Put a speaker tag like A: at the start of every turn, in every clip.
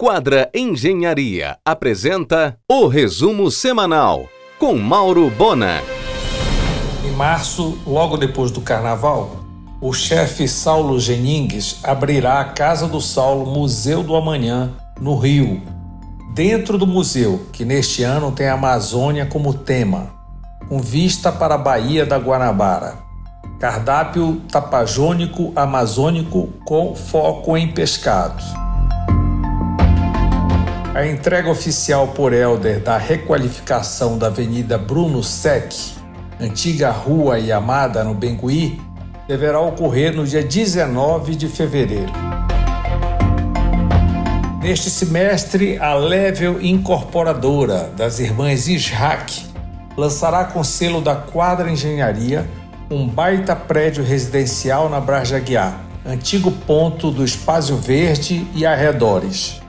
A: Quadra Engenharia apresenta o resumo semanal com Mauro Bona.
B: Em março, logo depois do carnaval, o chefe Saulo Geningues abrirá a Casa do Saulo Museu do Amanhã, no Rio. Dentro do museu, que neste ano tem a Amazônia como tema, com vista para a Baía da Guanabara. Cardápio tapajônico amazônico com foco em pescados. A entrega oficial por Helder da requalificação da Avenida Bruno Sec, antiga Rua Yamada, no Bengui, deverá ocorrer no dia 19 de fevereiro. Neste semestre, a Level Incorporadora das Irmãs Ishak lançará com selo da Quadra Engenharia um baita prédio residencial na Aguiar, antigo ponto do Espaço Verde e arredores.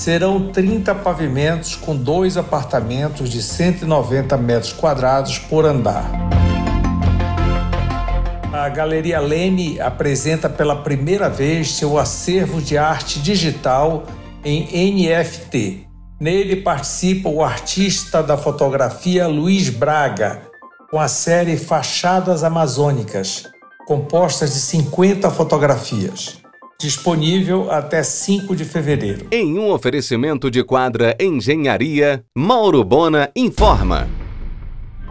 B: Serão 30 pavimentos com dois apartamentos de 190 metros quadrados por andar. A Galeria Leme apresenta pela primeira vez seu acervo de arte digital em NFT. Nele participa o artista da fotografia Luiz Braga, com a série Fachadas Amazônicas, composta de 50 fotografias disponível até 5 de fevereiro.
A: Em um oferecimento de quadra Engenharia, Mauro Bona informa.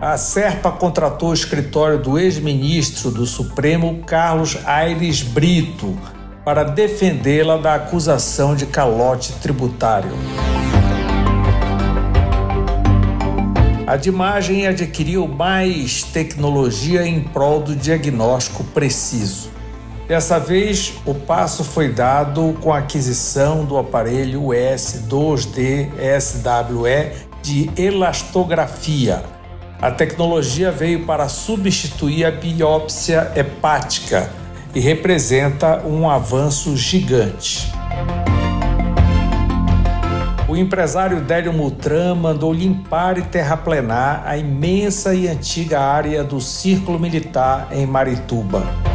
B: A Serpa contratou o escritório do ex-ministro do Supremo, Carlos Aires Brito, para defendê-la da acusação de calote tributário. A Dimagem adquiriu mais tecnologia em prol do diagnóstico preciso. Dessa vez, o passo foi dado com a aquisição do aparelho S2D SWE de elastografia. A tecnologia veio para substituir a biópsia hepática e representa um avanço gigante. O empresário Délio Mutran mandou limpar e terraplenar a imensa e antiga área do Círculo Militar em Marituba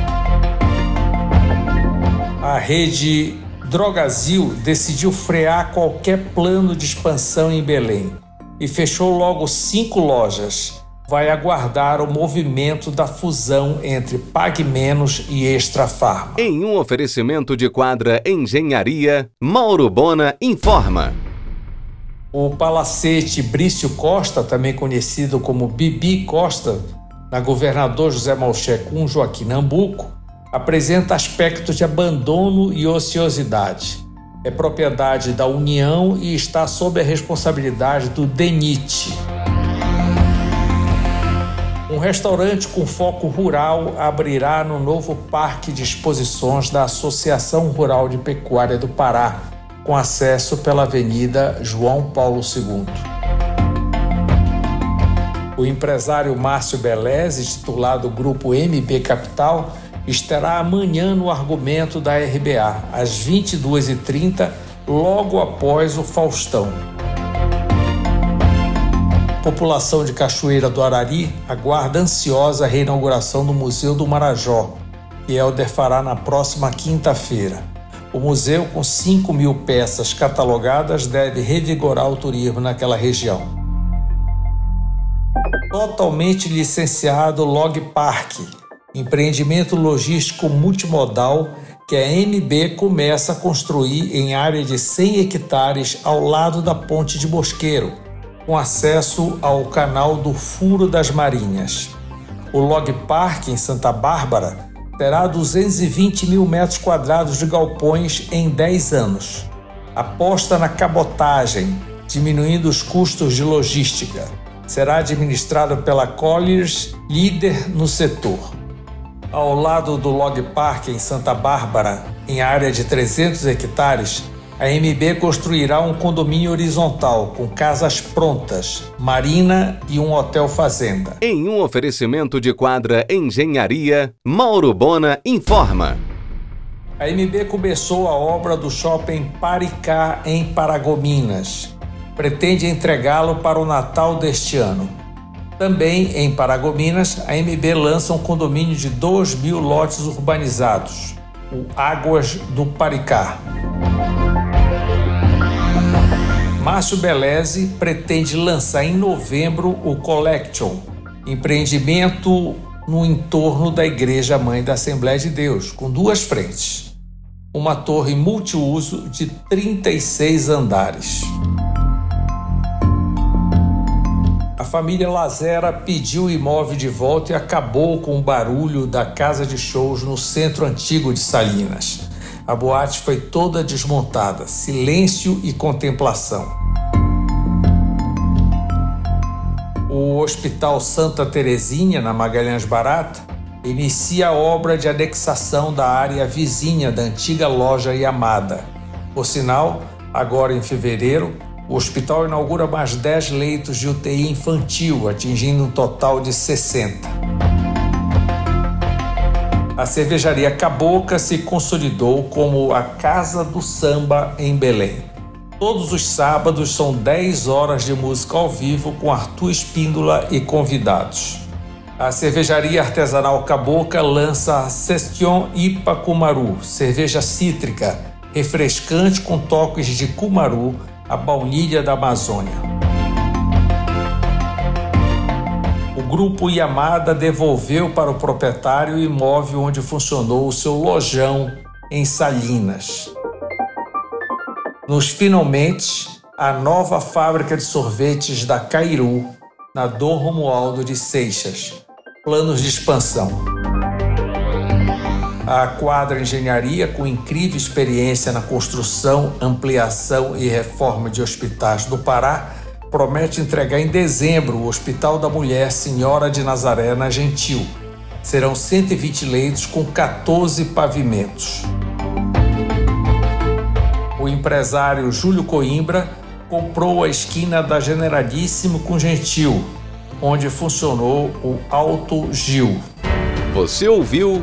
B: a rede Drogazil decidiu frear qualquer plano de expansão em Belém e fechou logo cinco lojas. Vai aguardar o movimento da fusão entre Pague Menos e Extra Farma.
A: Em um oferecimento de quadra Engenharia, Mauro Bona informa.
B: O palacete Brício Costa, também conhecido como Bibi Costa, na Governador José Malcher com Joaquim Nambuco, apresenta aspectos de abandono e ociosidade. É propriedade da União e está sob a responsabilidade do DENIT. Um restaurante com foco rural abrirá no novo Parque de Exposições da Associação Rural de Pecuária do Pará, com acesso pela Avenida João Paulo II. O empresário Márcio Beleze, titulado Grupo MB Capital, estará amanhã no argumento da RBA, às 22h30, logo após o Faustão. População de Cachoeira do Arari aguarda ansiosa a reinauguração do Museu do Marajó, que Helder fará na próxima quinta-feira. O museu, com 5 mil peças catalogadas, deve revigorar o turismo naquela região. Totalmente licenciado Log Park, empreendimento logístico multimodal que a MB começa a construir em área de 100 hectares ao lado da Ponte de Bosqueiro, com acesso ao canal do Furo das Marinhas. O Log Park, em Santa Bárbara, terá 220 mil metros quadrados de galpões em 10 anos. Aposta na cabotagem, diminuindo os custos de logística. Será administrado pela Colliers, líder no setor ao lado do Log Park em Santa Bárbara, em área de 300 hectares, a MB construirá um condomínio horizontal com casas prontas, marina e um hotel fazenda.
A: Em um oferecimento de quadra Engenharia, Mauro Bona informa.
B: A MB começou a obra do shopping Paricá em Paragominas. Pretende entregá-lo para o Natal deste ano. Também em Paragominas, a MB lança um condomínio de 2 mil lotes urbanizados, o Águas do Paricá. Márcio Beleze pretende lançar em novembro o Collection, empreendimento no entorno da Igreja Mãe da Assembleia de Deus, com duas frentes. Uma torre multiuso de 36 andares. Família Lazera pediu o imóvel de volta e acabou com o barulho da casa de shows no centro antigo de Salinas. A boate foi toda desmontada, silêncio e contemplação. O Hospital Santa Terezinha, na Magalhães Barata, inicia a obra de anexação da área vizinha da antiga loja Yamada. Por sinal, agora em fevereiro, o hospital inaugura mais 10 leitos de UTI infantil, atingindo um total de 60. A cervejaria Caboca se consolidou como a Casa do Samba em Belém. Todos os sábados são 10 horas de música ao vivo com Arthur Espíndola e convidados. A cervejaria artesanal Caboca lança a Sestion Ipa Kumaru, cerveja cítrica, refrescante com toques de cumaru, a baunilha da Amazônia. O grupo Yamada devolveu para o proprietário o imóvel onde funcionou o seu lojão em Salinas. Nos finalmente, a nova fábrica de sorvetes da Cairu, na Dom Romualdo de Seixas. Planos de expansão. A Quadra Engenharia, com incrível experiência na construção, ampliação e reforma de hospitais do Pará, promete entregar em dezembro o Hospital da Mulher Senhora de Nazaré na Gentil. Serão 120 leitos com 14 pavimentos. O empresário Júlio Coimbra comprou a esquina da Generalíssimo com Gentil, onde funcionou o Alto Gil.
A: Você ouviu